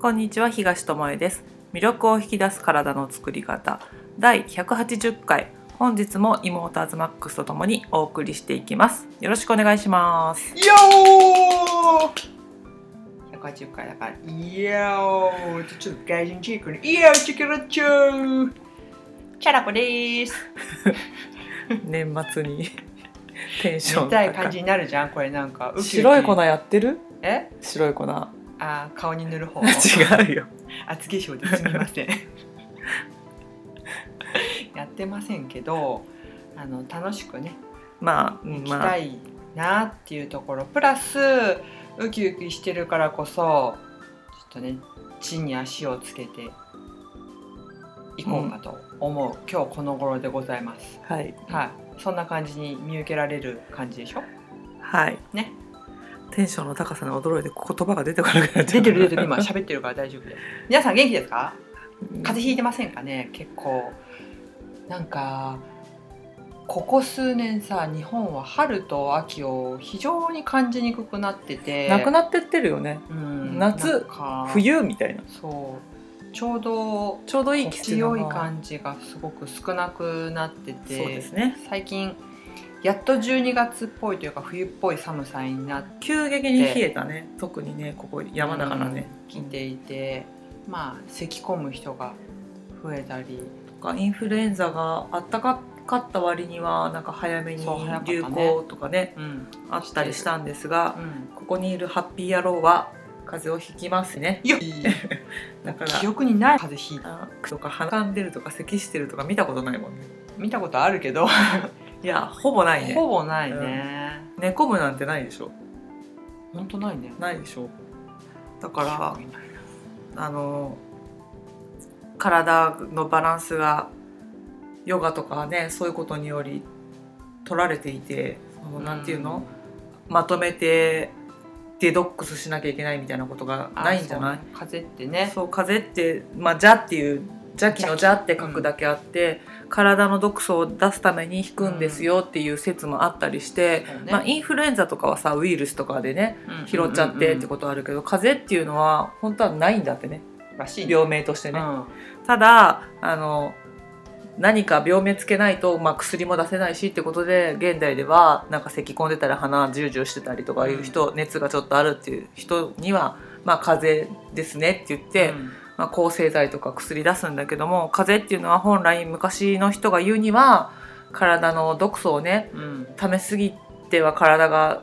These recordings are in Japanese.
こんにちは東智恵です。魅力を引き出す体の作り方。第180回。本日もイモーターズマックスとともにお送りしていきます。よろしくお願いします。よー180回だから、いやーちょっと外人チークに、いやーチキラチョーチャラコでーす。年末に テンション見たい感じになるじゃん、これなんか。白い粉やってる？え？白い粉あー、顔に塗る方。違うよ。厚化粧ですみません。やってませんけど、あの楽しくね、まあ、行きまあ。たいなっていうところ、プラスウキウキしてるからこそちょっとね地に足をつけていこうかと思う、今日この頃でございます。はい。はい。そんな感じに見受けられる感じでしょ？はい。ねテンションの高さに驚いて言葉が出てこなくなっちゃう。出てる出てる今喋ってるから大丈夫です皆さん元気ですか？風邪ひいてませんかね？結構。なんかここ数年さ日本は春と秋を非常に感じにくくなってて。なくなってってるよね。うん夏冬みたいな。そう。ちょうどちょうどいい季節強いじ感じがすごく少なくなってて。そうですね。最近やっと12月っぽいというか冬っぽい寒さになって急激に冷えたね。特にねここ山だからね、きていてまあ咳込む人が増えたり。とかインフルエンザがあったかかった割にはなんか早めに流行とかねうん。あったりしたんですがうん。ここにいるハッピー野郎は風邪をひきますね。だから記憶にない風邪ひいた。あとか鼻かんでるとか咳してるとか見たことないもんね。見たことあるけど、いやほぼないね。ほぼないね、寝込むなんてないでしょ。ほんとないね。ないでしょ。だからあの体のバランスがヨガとかねそういうことにより取られていてそのなんていうの、まとめてデドックスしなきゃいけないみたいなことがあないんじゃない？風邪ってね。そう風邪って「まあ、邪」っていう邪気の邪って書くだけあって、体の毒素を出すために引くんですよっていう説もあったりして、そうね。まあ、インフルエンザとかはさウイルスとかでねうん。拾っちゃってってことあるけど、風邪っていうのは本当はないんだってね。病名としてね。うん。ただあの何か病名つけないと、まあ、薬も出せないしってことで現代ではなんか咳込んでたり鼻ジュージューしてたりとかいう人、熱がちょっとあるっていう人には、まあ、風邪ですねって言って、うんまあ、抗生剤とか薬出すんだけども風邪っていうのは本来昔の人が言うには体の毒素をねうん溜めすぎては体が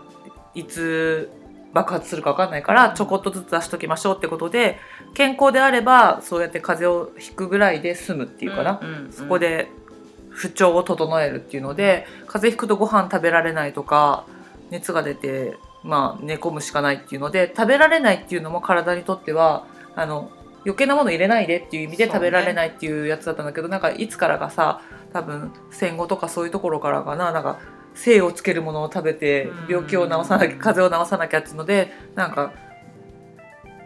いつ爆発するか分かんないからちょこっとずつ出しときましょうってことで健康であればそうやって風邪をひくぐらいで済むっていうかな、そこで不調を整えるっていうので風邪ひくとご飯食べられないとか熱が出て、まあ、寝込むしかないっていうので食べられないっていうのも体にとってはあの余計なもの入れないでっていう意味で食べられないっていうやつだったんだけど、なんかいつからかさ多分戦後とかそういうところからかななんか精をつけるものを食べてうん。病気を治さなきゃ風邪を治さなきゃっていうのでなんか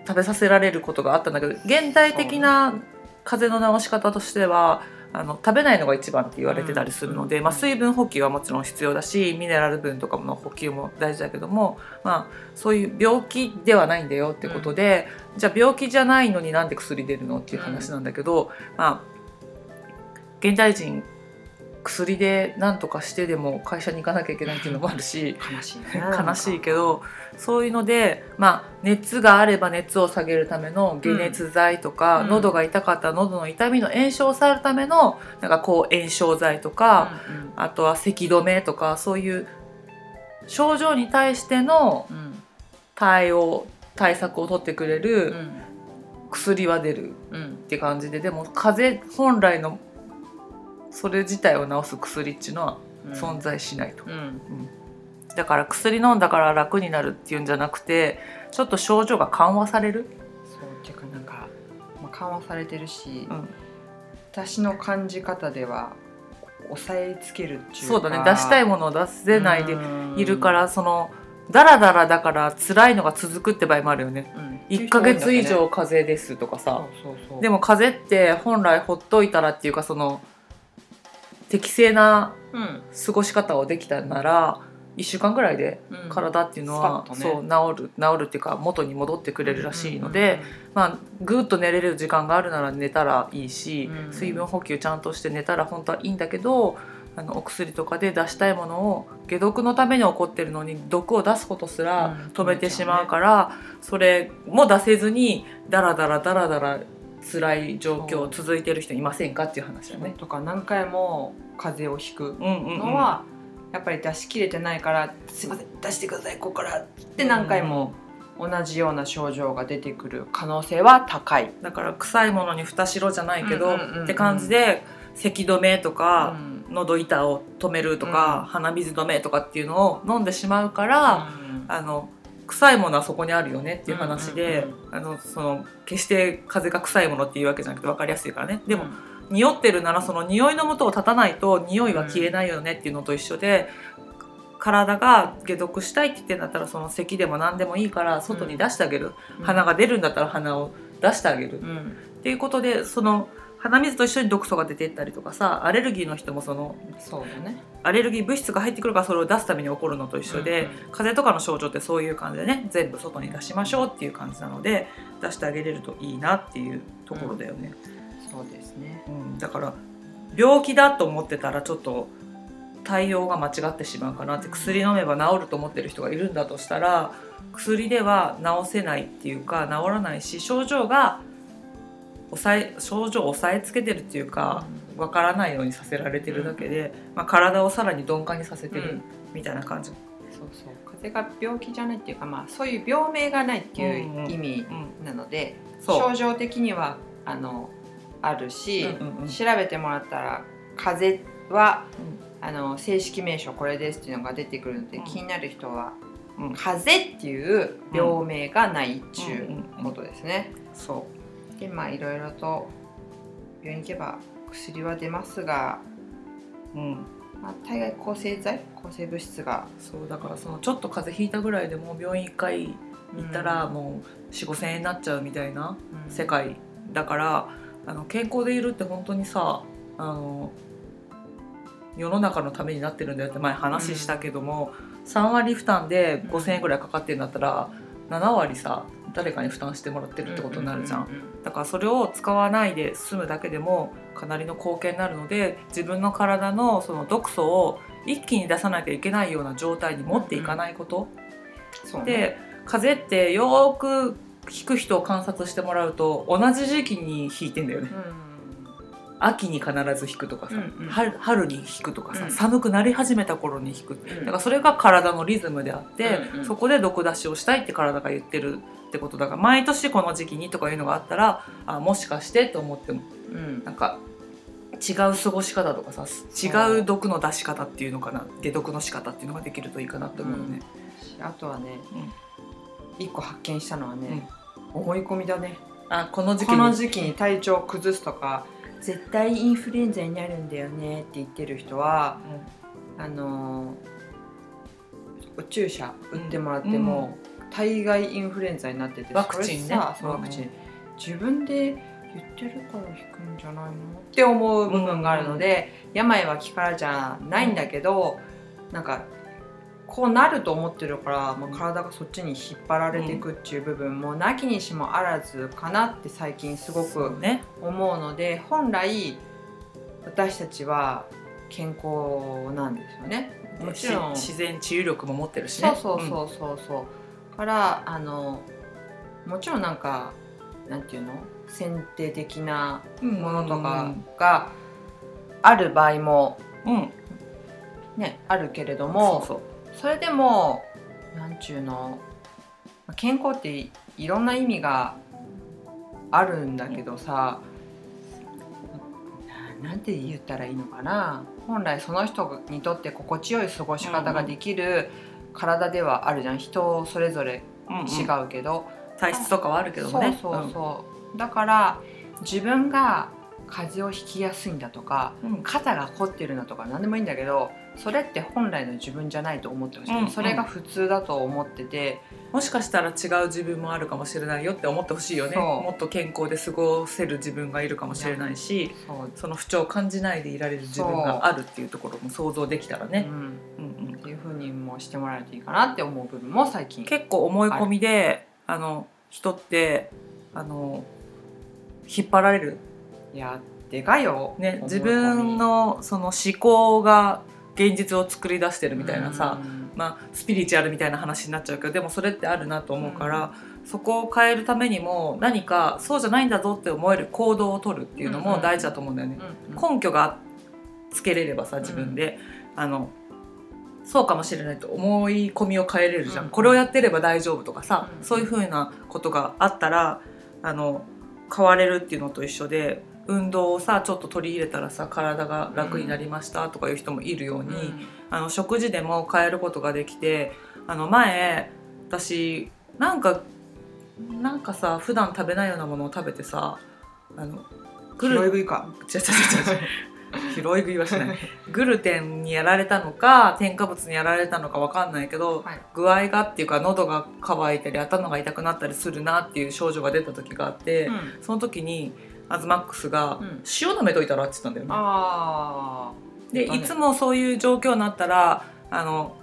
食べさせられることがあったんだけど現代的な風邪の治し方としてはあの食べないのが一番って言われてたりするので、うんまあ、水分補給はもちろん必要だしミネラル分とかの補給も大事だけども、まあ、そういう病気ではないんだよってことで、じゃあ病気じゃないのになんで薬出るのっていう話なんだけど、まあ現代人薬で何とかしてでも会社に行かなきゃいけないっていうのもあるし。悲しいね悲しいけどそういうので、まあ、熱があれば熱を下げるための解熱剤とか、うん。喉が痛かったら喉の痛みの炎症を抑えるためのなんかこう炎症剤とか、あとは咳止めとかそういう症状に対してのうん。うん対応対策を取ってくれうるん薬は出るうんって感じででも風邪本来のそれ自体を治す薬っていうのはうん。存在しないと。うんだから薬飲んだから楽になるっていうんじゃなくてちょっと症状が緩和される、そうっていうかなんか、まあ、緩和されてるし、うん。私の感じ方では抑えつけるっていうかそうだね。出したいものを出せないでうん。いるからそのダラダラだから辛いのが続くって場合もあるよね。うん。1ヶ月以上風邪ですとかさ。でも風邪って本来ほっといたらっていうかその適正なうん。過ごし方をできたなら1週間ぐらいでうん。体っていうのは、スパッとね。そう治る治るっていうか元に戻ってくれるらしいので、まあぐっと寝れる時間があるなら寝たらいいし、うん水分補給ちゃんとして寝たら本当はいいんだけどあのお薬とかで出したいものを解毒のために起こってるのに毒を出すことすらうん。止めてしまうから、それも出せずにダラダラダラダラ辛い状況続いてる人いませんか？っていう話だね。とか何回も風邪をひくうんうんうん。のは、やっぱり出し切れてないから「すいません出してくださいここから」って何回も同じような症状が出てくる可能性は高い。だから臭いものに蓋しろじゃないけど、うんうんうんうん。って感じで咳止めとか、うん。喉板を止めるとか、うん。鼻水止めとかっていうのを飲んでしまうから、あの臭いものはそこにあるよねっていう話で、うんあのその決して風が臭いものっていうわけじゃなくて分かりやすいからね。でも、匂ってるならその匂いの元を立たないと匂いは消えないよねっていうのと一緒で、体が解毒したいって言ってんだったらその咳でも何でもいいから外に出してあげる、鼻が出るんだったら鼻を出してあげる、うん。っていうことでその鼻水と一緒に毒素が出てったりとかさアレルギーの人もそのそうだね。アレルギー物質が入ってくるからそれを出すために起こるのと一緒で、うんうん。風邪とかの症状ってそういう感じでね全部外に出しましょうっていう感じなので出してあげれるといいなっていうところだよね、そうですね。うん。だから病気だと思ってたらちょっと対応が間違ってしまうかなって薬飲めば治ると思ってる人がいるんだとしたら薬では治せないっていうか治らないし症状が抑え症状を抑えつけてるっていうかわからないようにさせられてるだけで、まあ、体をさらに鈍感にさせてるみたいな感じ。そうそう。風邪が病気じゃないっていうかまあそういう病名がないっていう意味うんなので、そう。症状的にはあのあるし、うんうんうん。調べてもらったら風邪は、あの正式名称これですっていうのが出てくるので、うん。気になる人はうん風邪っていう病名がないっていううんうんうん。ことですね。そでまあいろいろと病院に行けば薬は出ますが、う、うん、まあ、大概抗生剤？抗生物質が。そうだからそのちょっと風邪ひいたぐらいでもう病院1回行ったらもう4 5千円になっちゃうみたいなうん。世界だからあの健康でいるって本当にさあの世の中のためになってるんだよって前話したけども、3割負担で5,000円ぐらいかかってるんだったら7割さ誰かに負担してもらってるってことになるじゃん。うううんだからそれを使わないで済むだけでもかなりの貢献になるので自分の体のその毒素を一気に出さなきゃいけないような状態に持っていかないこと、そうね。で風邪ってよーく引く人を観察してもらうと同じ時期に引いてんだよね。秋に必ず引くとかさ、うんうん。春春に引くとかさ、うん。寒くなり始めた頃に引く。うん。だからそれが体のリズムであって、うんうん。そこで毒出しをしたいって体が言ってるってことだから毎年この時期にとかいうのがあったらあもしかしてと思ってもうん。なんか違う過ごし方とかさ違う毒の出し方っていうのかな解毒の仕方っていうのができるといいかなって思うよね。あとはね、うん一個発見したのはね、思い込みだね。あこの時期に。この時期に体調を崩すとか絶対インフルエンザになるんだよねって言ってる人はあのーお注射打ってもらっても、大概インフルエンザになっててワクチンね。それさそううん。ワクチン、自分で言ってるから引くんじゃないの？って思う部分があるので、病は気からじゃないんだけど、なんかこうなると思ってるから、まあ、体がそっちに引っ張られていくっていう部分もなきにしもあらずかなって最近すごくね。思うので本来私たちは健康なんですよね。もちろん。し自然治癒力も持ってるしね。そうそうそうそう。そう、からあのもちろんなんかなんていうの？選定的なうんものとかがある場合もうん。うんねあるけれどもそうそれでもなんちゅうのまあ健康っていいろんな意味があるんだけどさ、ななんて言ったらいいのかな。本来その人にとって心地よい過ごし方ができる体ではあるじゃん。人それぞれそう、うんうん。違うけど、体質とかはあるけどもね。そうそうそう、だから自分が風邪をひきやすいんだとかうんうん。肩が凝ってるなとか何でもいいんだけどそれって本来の自分じゃないと思ってほしい、うんうん。それが普通だと思ってて。もしかしたら違う自分もあるかもしれないよって思ってほしいよね。もっと健康で過ごせる自分がいるかもしれないしその不調を感じないでいられる自分があるっていうところも想像できたらね、うん、うんうん。っていうふう認もしてもらえるといいかなって思う部分も最近。結構思い込みであの人ってあの引っ張られる、いやでかいよ。ね、自分のその思考が現実を作り出してるみたいなさ、うん。まあ、スピリチュアルみたいな話になっちゃうけどでもそれってあるなと思うから、そこを変えるためにも何かそうじゃないんだぞって思える行動を取るっていうのも大事だと思うんだよね。うん根拠がつけれればさ自分で、あのそうかもしれないと思い込みを変えれるじゃん、うんこれをやってれば大丈夫とかさ、うん。そういうふうなことがあったらあの変われるっていうのと一緒で運動をさちょっと取り入れたらさ体が楽になりましたとかいう人もいるように、うん。あの食事でも変えることができてあの前私なんかなんかさ普段食べないようなものを食べてさあのグル拾い食いか。違う違う違う違う。拾い食いはしない。グルテンにやられたのか添加物にやられたのかわかんないけど、はい。具合がっていうか喉が渇いたり頭が痛くなったりするなっていう症状が出た時があって、うん。その時にアズマックスがうん「塩舐めといたら」って言ったんだよね。あでだねいつもそういう状況になったらあの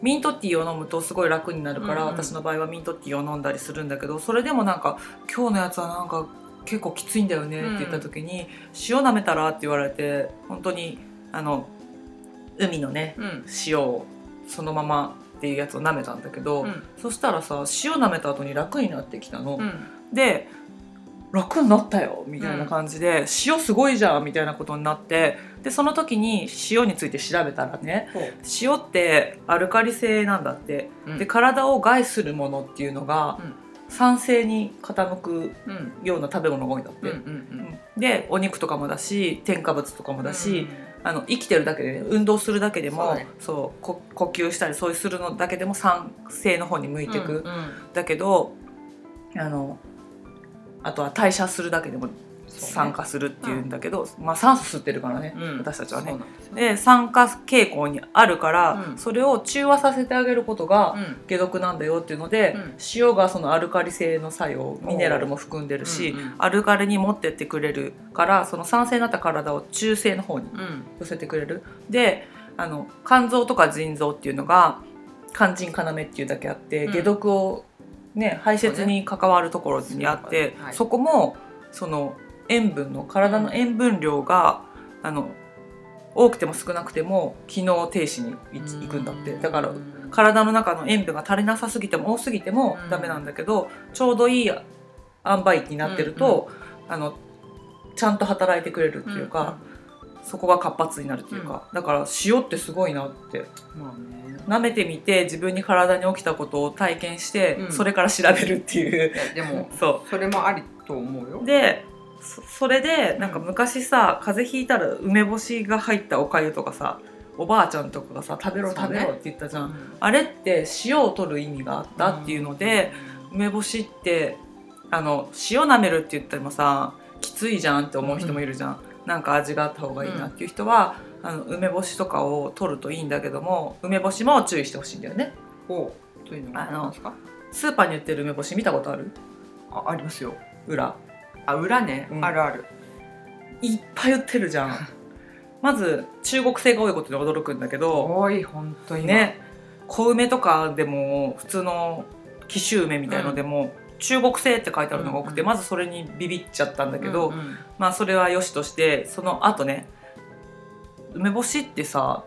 ミントティーを飲むとすごい楽になるから、うんうん私の場合はミントティーを飲んだりするんだけどそれでもなんか「今日のやつはなんか結構きついんだよね」って言った時に「塩舐めたら?」って言われて本当にあの海のねーうん塩をそのままっていうやつを舐めたんだけど、うんそしたらさ塩舐めた後に楽になってきたの。うんで楽になったよみたいな感じで、塩すごいじゃんみたいなことになってでその時に塩について調べたらね塩ってアルカリ性なんだって、うん。で体を害するものっていうのが、うん。酸性に傾くうん。ような食べ物が多いんだって、うんうんでお肉とかもだし添加物とかもうんだし、あの生きてるだけで、ね、運動するだけでもそうだね。呼吸したりそういうするのだけでも酸性の方に向いていく、うんうん。だけどあのあとは代謝するだけでも酸化するっていうんだけど、まあ酸素吸ってるからね、うん。私たちはね。ですよ。で酸化傾向にあるから、うん。それを中和させてあげることがうん。解毒なんだよっていうので、うん。塩がそのアルカリ性の作用ミネラルも含んでるし、うんうん。アルカリに持ってってくれるからその酸性になった体を中性の方にうん。寄せてくれる。であの肝臓とか腎臓っていうのが肝腎要っていうだけあって、うん。解毒を、ね、排泄に関わるところにあってね。はい。そこもその塩分の体の塩分量が、あの多くても少なくても機能停止にい行くんだって。だからうん体の中の塩分が足りなさすぎても多すぎてもうん。ダメなんだけど、ちょうどいい塩梅になってると、あのちゃんと働いてくれるっていうか、そこが活発になるっていうか、だから塩ってすごいなって。まあね。舐めてみて自分に体に起きたことを体験して、うん。それから調べるっていう。でも そそれもありと思うよ。うでそそれでなんか昔さ風邪ひいたら梅干しが入ったおかゆとかさおばあちゃんとかがさ食べろ食べろって言ったじゃん、うん。あれって塩を取る意味があったっていうので、梅干しってあの塩舐めるって言ってもさきついじゃんって思う人もいるじゃん、なんか味があった方がいいなっていう人は、あの梅干しとかを取るといいんだけども梅干しも注意してほしいんだよね。ほう。というのはあのスーパーに売ってる梅干し見たことある？あありますよ。裏。あ裏ね、うん。あるある。いっぱい売ってるじゃん。まず中国製が多いことに驚くんだけど多い本当にね。小梅とかでも普通の紀州梅みたいのでも、中国製って書いてあるのが多くて、うんまずそれにビビっちゃったんだけど、うんうん。まあそれはよしとしてその後ね梅干しってさ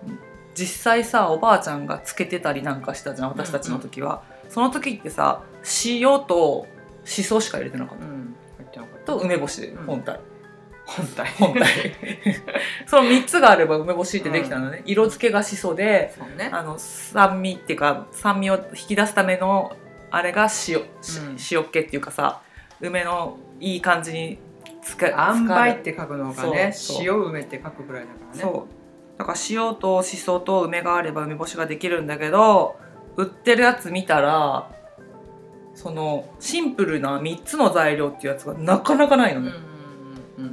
実際さおばあちゃんがつけてたりなんかしたじゃん私たちの時は、その時ってさ塩としそしか入れてなかった、うん。と梅干しうん。本体、本体。本体。その3つがあれば梅干しってできたのね、色付けがしそでね。あの酸味っていうか酸味を引き出すためのあれが塩、塩っ気っていうかさ梅のいい感じに使塩梅使って書くのがね塩梅って書くぐらいだからね。そう。だから塩としそと梅があれば梅干しができるんだけど売ってるやつ見たらそのシンプルな3つの材料っていうやつがなかなかないのね、うん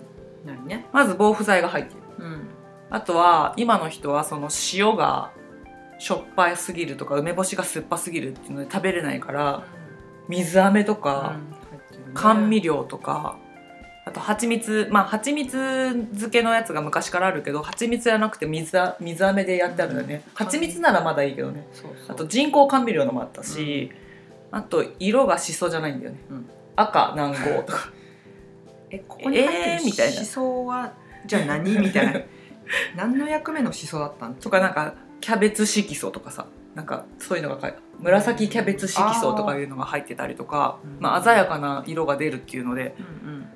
うんね。まず防腐剤が入ってる。うん。あとは今の人はその塩がしょっぱすぎるとか梅干しが酸っぱすぎるっていうので食べれないから水飴とか、甘味料とかあと蜂蜜まあ蜂蜜漬けのやつが昔からあるけど蜂蜜じゃなくて水あ水飴でやってあるんだよね、うん。蜂蜜ならまだいいけどね。そうそう。あと人工甘味料のもあったし、あと色がしそじゃないんだよね、うん。赤南郷とか。えここに入ってるえーみたいな。しそはじゃあ何？みたいな。何の役目のしそだったんとかなんかキャベツ色素とかさなんかそういうのが紫キャベツ色素とかいうのが入ってたりとかうん。まあ、鮮やかな色が出るっていうのでうんうん。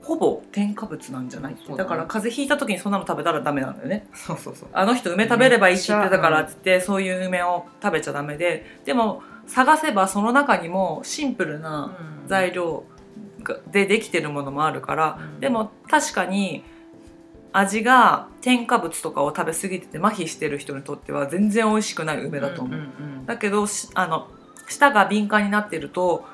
ほぼ添加物なんじゃないうだね。だから風邪ひいた時にそんなの食べたらダメなんだよね。そうそうそう。あの人梅食べればいいって言ってたからっつってそういう梅を食べちゃダメででも探せばその中にもシンプルな材料がでできてるものもあるからうん。でも確かに味が添加物とかを食べ過ぎてて麻痺してる人にとっては全然美味しくない梅だと思う、んんうん。だけどしあの舌が敏感になってると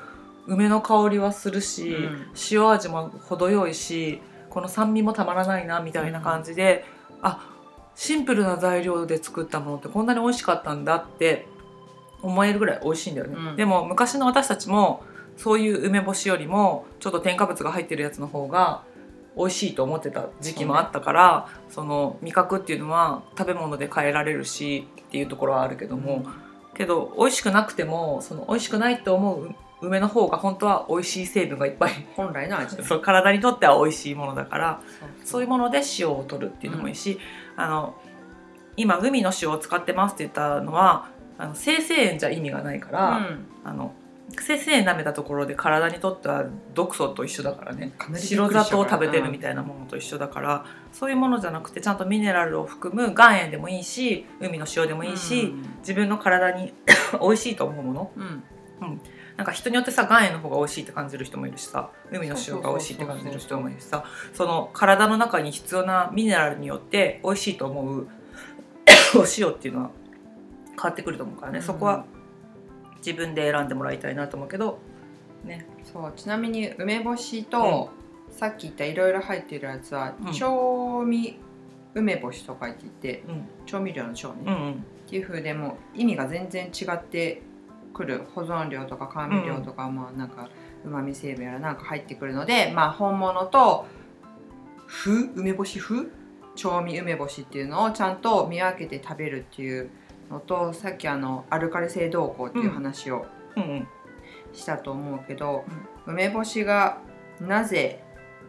梅の香りはするし、うん。塩味も程よいしこの酸味もたまらないなみたいな感じで、あシンプルな材料で作ったものってこんなに美味しかったんだって思えるぐらい美味しいんだよね、うん。でも昔の私たちもそういう梅干しよりもちょっと添加物が入ってるやつの方が美味しいと思ってた時期もあったからそ,、の味覚っていうのは食べ物で変えられるしっていうところはあるけども、けど美味しくなくてもその美味しくないと思う梅の方が本当は美味しい成分がいっぱい本来の味。だ そう体にとっては美味しいものだからそういうももので塩を取るっていうのもいいし、あの今海の塩を使ってますって言ったのはあの生成塩じゃ意味がないから、あの生成塩舐めたところで体にとっては毒素と一緒だからね。白砂糖を食べてるみたいなものと一緒だから、そういうものじゃなくてちゃんとミネラルを含む岩塩でもいいし海の塩でもいいし、自分の体に 美味しいと思うもの。うん。なんか人によってさ岩塩の方が美味しいって感じる人もいるしさ海の塩が美味しいって感じる人もいるしさその体の中に必要なミネラルによって美味しいと思う お塩っていうのは変わってくると思うからね、うんそこは自分で選んでもらいたいなと思うけど。ねそうちなみに梅干しと、さっき言ったいろいろ入ってるやつは、うん。調味梅干しとか言って言ってうん。調味料の調ね、っうんうん。ていう風でもう意味が全然違ってくる。保存料とか甘味料とか、まあなんかうまみ成分やらなんか入ってくるのでまあ本物と風梅干し風調味梅干しっていうのをちゃんと見分けて食べるっていうのとさっきあのアルカリ性動向っていう話を、うんうんしたと思うけど、梅干しがなぜ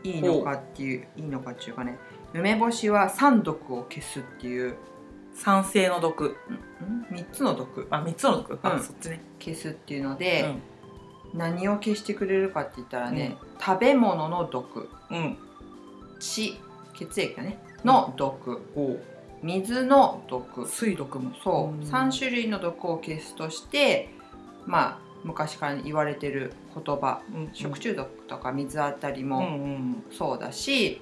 いいのかっていういいのかっていうかね梅干しは三毒を消すっていう酸性の毒。3つの毒。あ三つの毒、あうん。そっちね、消すっていうのうで、ん。何を消してくれるかって言ったらね、食べ物の毒。うん、血血液だね。の毒、お水の毒。水毒も。そう、ん。3種類の毒を消すとしてまあ昔から言われてる言葉。うん。食中毒とか水あたりも、うんうん。そうだし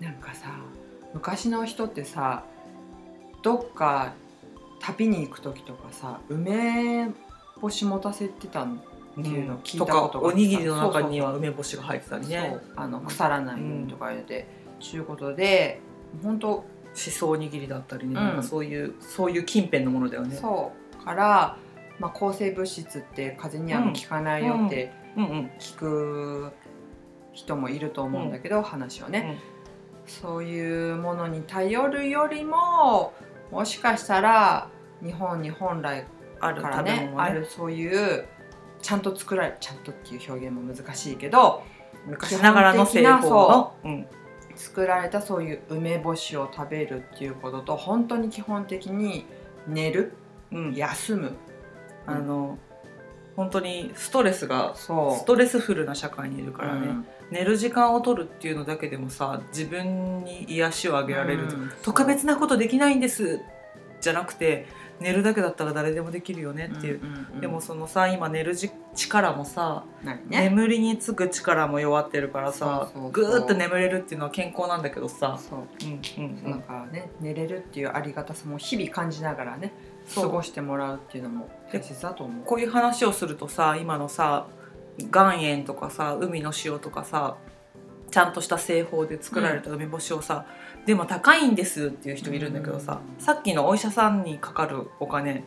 なんかさ昔の人ってさどっか旅に行く時とかさ梅干し持たせてたんっていうのを聞いたことがあってさとかおにぎりの中にはそうそう梅干しが入ってたりね。そう。あの腐らないようにとか言ってちゅうことで本当しそおにぎりだったりね、うん。なんかそういうそういう近辺のものだよね。そう。から、まあ、抗生物質って風邪には効かないよって聞く人もいると思うんだけど、話をね、そういうものに頼るよりももしかしたら日本に本来あるから食べ物ねね。あるそういうちゃんと作られちゃんとっていう表現も難しいけど昔ながらの製法の。うん作られたそういう梅干しを食べるっていうことと本当に基本的に寝るうん。休む。あの本当にストレスがそう。ストレスフルな社会にいるからね、うん。寝る時間を取るっていうのだけでもさ自分に癒しをあげられる、うん。特別なことできないんですじゃなくて寝るだけだったら誰でもできるよねっていう、んんん。でもそのさ今寝るじ力もさ、何ね？眠りにつく力も弱ってるからさそぐーっと眠れるっていうのは健康なんだけどさ、そう。うんうんうなんん、かね寝れるっていうありがたさも日々感じながらね過ごしてもらうっていうのも大切だと思う。こういう話をするとさ今のさ岩塩とかさ海の塩とかさちゃんとした製法で作られた梅干しをさ、でも高いんですっていう人いるんだけどさ、うん。さっきのお医者さんにかかるお金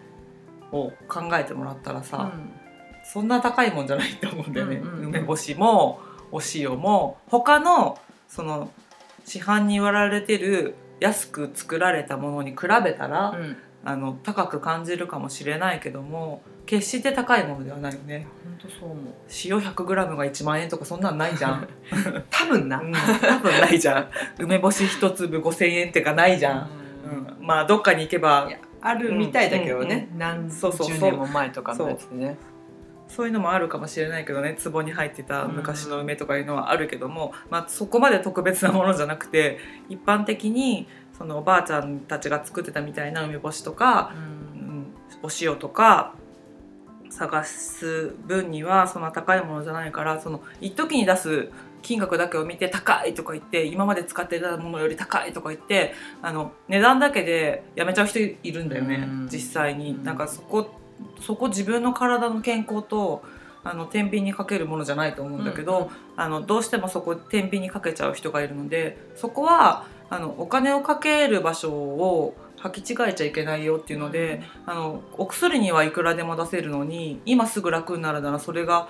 を考えてもらったらさ、そんな高いもんじゃないと思うんだよね、うんうんうん。梅干しもお塩も他のその市販に売られてる安く作られたものに比べたら、うんあの高く感じるかもしれないけども決して高いものではないよね。本当そう思う。塩 100g が1万円とかそんなんないじゃん、多分な、うん、多分ないじゃん。梅干し一粒5,000円ってかないじゃん、うん、まあどっかに行けばあるみたいだけどね、うそうそう十年も前とかのやつでね。そう。いうのもあるかもしれないけどね。壺に入ってた昔の梅とかいうのはあるけども、まあ、そこまで特別なものじゃなくて一般的にそのおばあちゃんたちが作ってたみたいな梅干しとか、うん、お塩とか探す分にはそんな高いものじゃないからその一時に出す金額だけを見て高いとか言って今まで使ってたものより高いとか言ってあの値段だけでやめちゃう人いるんだよね、うん。実際に。うん。なんかそこそこ自分の体の健康とあの天秤にかけるものじゃないと思うんだけど、うんうん。あのどうしてもそこ天秤にかけちゃう人がいるのでそこはあのお金をかける場所を履き違えちゃいけないよっていうので、あのお薬にはいくらでも出せるのに今すぐ楽になるならそれが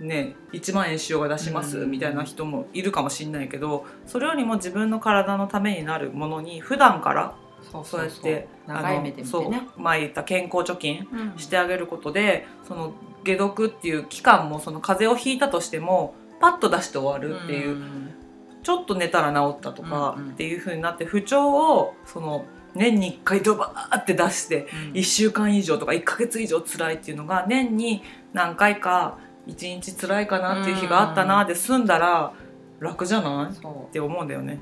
ね1万円塩が出しますうん。みたいな人もいるかもしれないけどそれよりも自分の体のためになるものに普段からそうやって長い目で見てね。そう前言った健康貯金うん。してあげることでその解毒っていう期間もその風邪をひいたとしてもパッと出して終わるっていう、んちょっと寝たら治ったとかうんうん。っていう風になって不調をその年に1回ドバーって出してうん。1週間以上とか1ヶ月以上辛いっていうのが年に何回か1日辛いかなっていう日があったなで済んだら楽じゃない？って思うんだよね。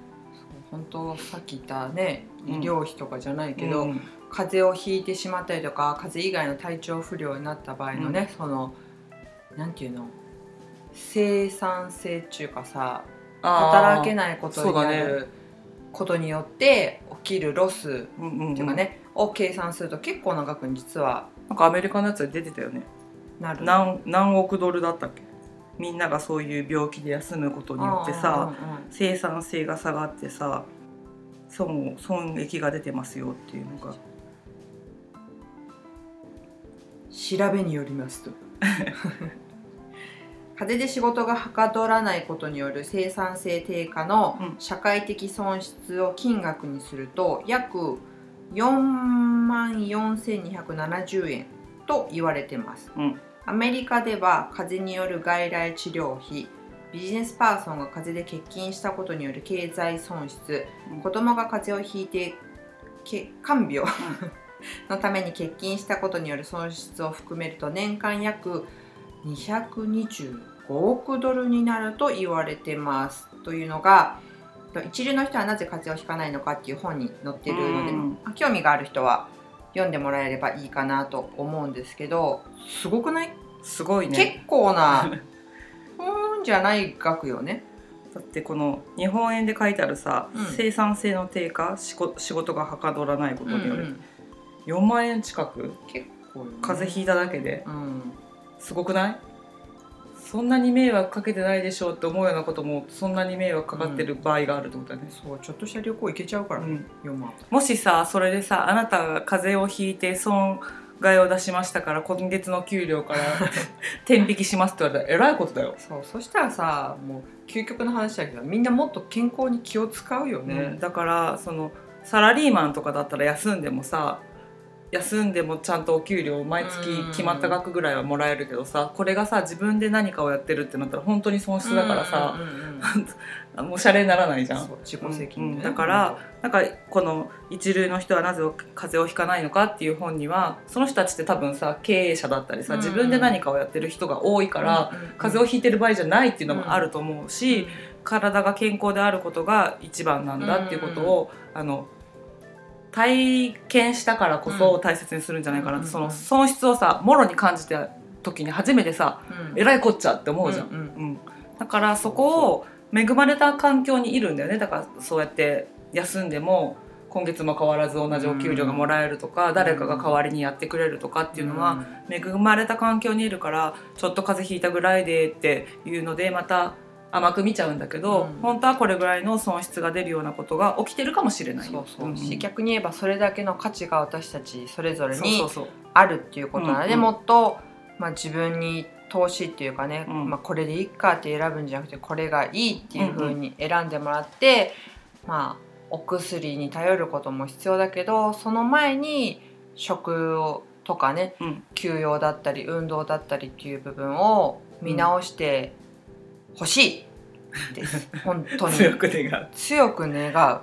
本当さっき言ったねうん。医療費とかじゃないけど、うん。風邪をひいてしまったりとか風邪以外の体調不良になった場合のね、そのなんていうの？生産性っていうかさ働けいないことになることによって起きるロスっていうかね、を計算すると結構な額に実はなんかアメリカのやつで出てたよね。なる。何何億ドルだったっけ？みんながそういう病気で休むことによってさうんうんうん。生産性が下がってさ損損益が出てますよっていうのが。調べによりますと 風邪で仕事がはかどらないことによる生産性低下のうん。社会的損失を金額にすると約4万4270円と言われてます、うん。アメリカでは風邪による外来治療費ビジネスパーソンが風邪で欠勤したことによる経済損失、うん。子供が風邪をひいてけ看病 のために欠勤したことによる損失を含めると年間約225億ドルになると言われてます。というのが一流の人はなぜ風邪をひかないのかっていう本に載ってるので、うん。まあ興味がある人は読んでもらえればいいかなと思うんですけどすごくない、すごいね。結構なうんじゃない額よね。だってこの日本円で書いてあるさ、うん。生産性の低下仕事仕事がはかどらないことによる、うん4万円近く？結構よね。風邪ひいただけで。うん。すごくない？そんなに迷惑かけてないでしょうって思うようなこともそんなに迷惑かかってる場合があるってことだね、そうちょっとした旅行行けちゃうからね、うん。4万もしさそれでさあなたが風邪をひいて損害を出しましたから今月の給料から 天引きしますって言われたらえらいことだよ、そうそしたらさもう究極の話だけどみんなもっと健康に気を使うよね、ね、だからそのサラリーマンとかだったら休んでもさ休んでもちゃんとお給料毎月決まった額ぐらいはもらえるけどさこれがさ自分で何かをやってるってなったら本当に損失だからさうんうん もうシャレにならないじゃん。自己責任うんね、だからなんかこの一流の人はなぜ風邪をひかないのかっていう本にはその人たちって多分さ経営者だったりさうん自分で何かをやってる人が多いから、うんうんうん。風邪をひいてる場合じゃないっていうのもあると思うし、体が健康であることが一番なんだっていうことを、あの体験したからこそ大切にするんじゃないかなって、うんその損失をさもろに感じた時に初めてさうん。えらいこっちゃって思うじゃん。うんうん。うん。だからそこを恵まれた環境にいるんだよね。だからそうやって休んでも今月も変わらず同じお給料がもらえるとか、誰かが代わりにやってくれるとかっていうのは、恵まれた環境にいるからちょっと風邪ひいたぐらいでっていうのでまた甘く見ちゃうんだけど、うん。本当はこれぐらいの損失が出るようなことが起きてるかもしれない。そうよ。そう、ん。し逆に言えばそれだけの価値が私たちそれぞれにあるっていうことなので、うんうん。もっと、まあ、自分に投資っていうかね、うん。まあ、これでいいかって選ぶんじゃなくてこれがいいっていう風に選んでもらって、まあお薬に頼ることも必要だけどその前に食をとかねうん。休養だったり運動だったりっていう部分を見直してほしい。です、本当に。強く願う。強く願う。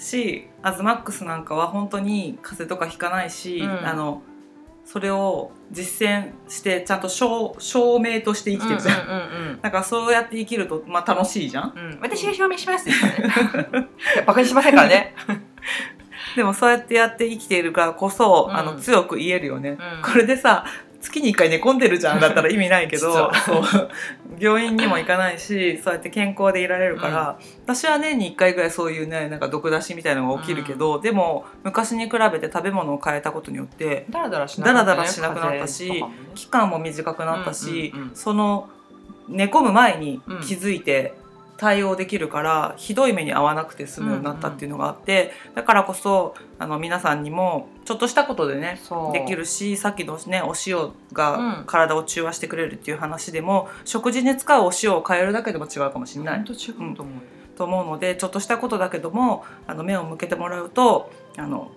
しアズマックスなんかは本当に風邪とかひかないし、うん。あのそれを実践してちゃんと証証明として生きてるじゃん、うんうんうんだからそうやって生きると、まあ、楽しいじゃん。うん。うん私が証明しますね。バカにしませんからね、でもそうやってやって生きているからこそ、うん。あの強く言えるよね、うん。これでさ月に1回寝込んでるじゃん。だったら意味ないけど。そそう病院にも行かないしそうやって健康でいられるから、私は年に1回ぐらいそういうねなんか毒出しみたいなのが起きるけど、でも昔に比べて食べ物を変えたことによってダラダラしなくなったしなくなったし風邪とかもね。期間も短くなったし、うんうんうんその寝込む前にうん気づいて対応できるから、ひどい目に遭わなくて済むようになったっていうのがあって、だからこそあの皆さんにもちょっとしたことでねできるしさっきのねお塩うがん。体を中和してくれるっていう話でも、食事に使うお塩を変えるだけでも違うかもしれない。本当違うと思うよ、と思うのでちょっとしたことだけどもあの目を向けてもらうとあの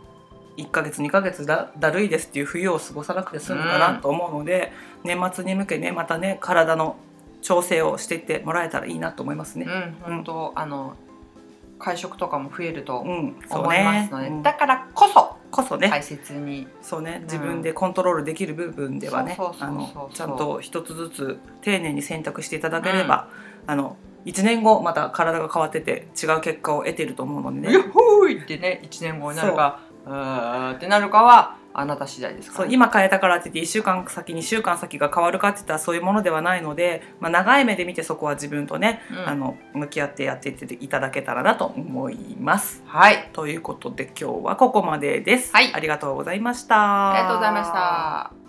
1ヶ月2ヶ月だだるいですっていう冬を過ごさなくて済むかなと思うので、年末に向けねまたね体の調整をしていってもらえたらいいなと思いますね。うん本当、あの会食とかも増えると思いまねすので、うん。だからこそこそね、大切に、そうね。自分でコントロールできる部分ではねあのちゃんと一つずつ丁寧に選択していただければ、あの1年後また体が変わってて違う結果を得てると思うのでね。ってね1年後になるかうーってなるかはあなた次第ですから、ね、そう今変えたからって言って1週間先2週間先が変わるかって言ったらそういうものではないので、まあ、長い目で見てそこは自分とね、うんあの向き合ってやっていっていただけたらなと思います。はいということで今日はここまでです。はいありがとうございました。ありがとうございました。